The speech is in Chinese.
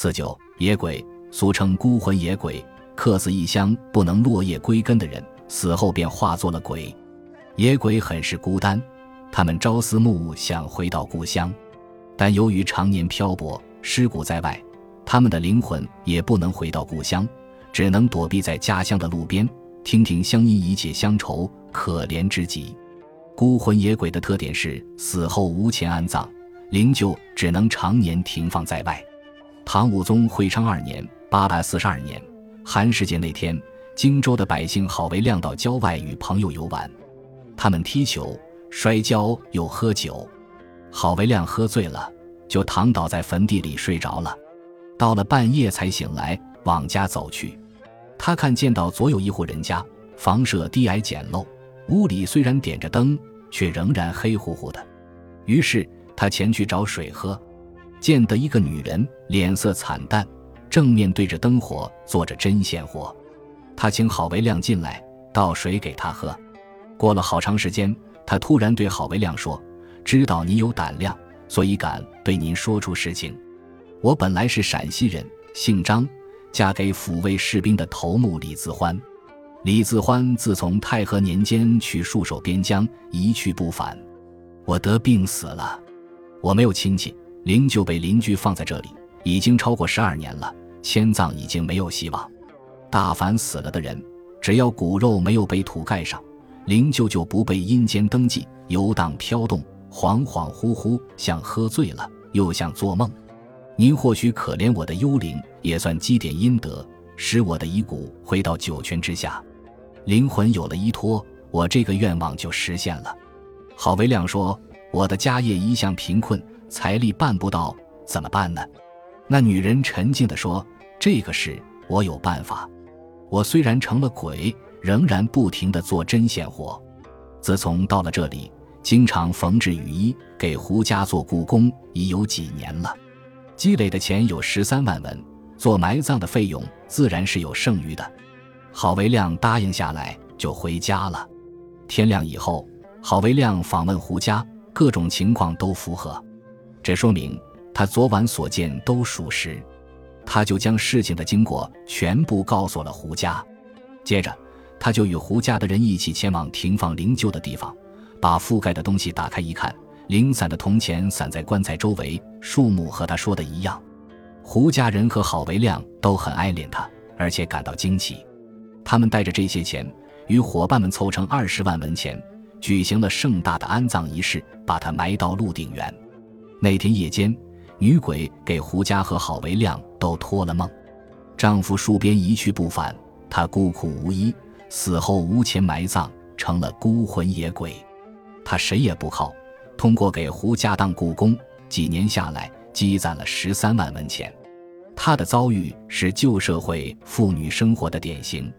四九野鬼，俗称孤魂野鬼，客死异乡不能落叶归根的人，死后便化作了鬼。野鬼很是孤单，他们朝思暮想回到故乡，但由于常年漂泊，尸骨在外，他们的灵魂也不能回到故乡，只能躲避在家乡的路边，听听乡音以解乡愁，可怜之极。孤魂野鬼的特点是死后无钱安葬，灵柩只能常年停放在外。唐武宗会昌二年（八百四十二年）寒食节那天，荆州的百姓好为亮到郊外与朋友游玩。他们踢球、摔跤又喝酒，郝维亮喝醉了，就躺倒在坟地里睡着了。到了半夜才醒来，往家走去。他看见到左有一户人家，房舍低矮简陋，屋里虽然点着灯，却仍然黑乎乎的。于是他前去找水喝，见得一个女人脸色惨淡，正面对着灯火做着针线活。他请郝维亮进来，倒水给他喝。过了好长时间，他突然对郝维亮说：“知道你有胆量，所以敢对您说出实情。我本来是陕西人，姓张，嫁给抚慰士兵的头目李自欢。李自欢自从太和年间去戍守边疆，一去不返。我得病死了，我没有亲戚，灵柩被邻居放在这里，已经超过十二年了，迁葬已经没有希望。大凡死了的人，只要骨肉没有被土盖上。”灵柩就不被阴间登记，游荡飘动，恍恍惚惚，像喝醉了，又像做梦。您或许可怜我的幽灵，也算积点阴德，使我的遗骨回到九泉之下，灵魂有了依托，我这个愿望就实现了。郝维亮说：“我的家业一向贫困，财力办不到，怎么办呢？”那女人沉静地说：“这个事我有办法。我虽然成了鬼。”仍然不停地做针线活。自从到了这里，经常缝制雨衣，给胡家做故宫，已有几年了。积累的钱有十三万文，做埋葬的费用自然是有剩余的。郝维亮答应下来，就回家了。天亮以后，郝维亮访问胡家，各种情况都符合，这说明他昨晚所见都属实。他就将事情的经过全部告诉了胡家，接着。他就与胡家的人一起前往停放灵柩的地方，把覆盖的东西打开一看，零散的铜钱散在棺材周围，数目和他说的一样。胡家人和郝维亮都很爱怜他，而且感到惊奇。他们带着这些钱，与伙伴们凑成二十万文钱，举行了盛大的安葬仪式，把他埋到鹿鼎园。那天夜间，女鬼给胡家和郝维亮都托了梦，丈夫戍边一去不返，她孤苦无依。死后无钱埋葬，成了孤魂野鬼。他谁也不靠，通过给胡家当故宫，几年下来积攒了十三万文钱。他的遭遇是旧社会妇女生活的典型。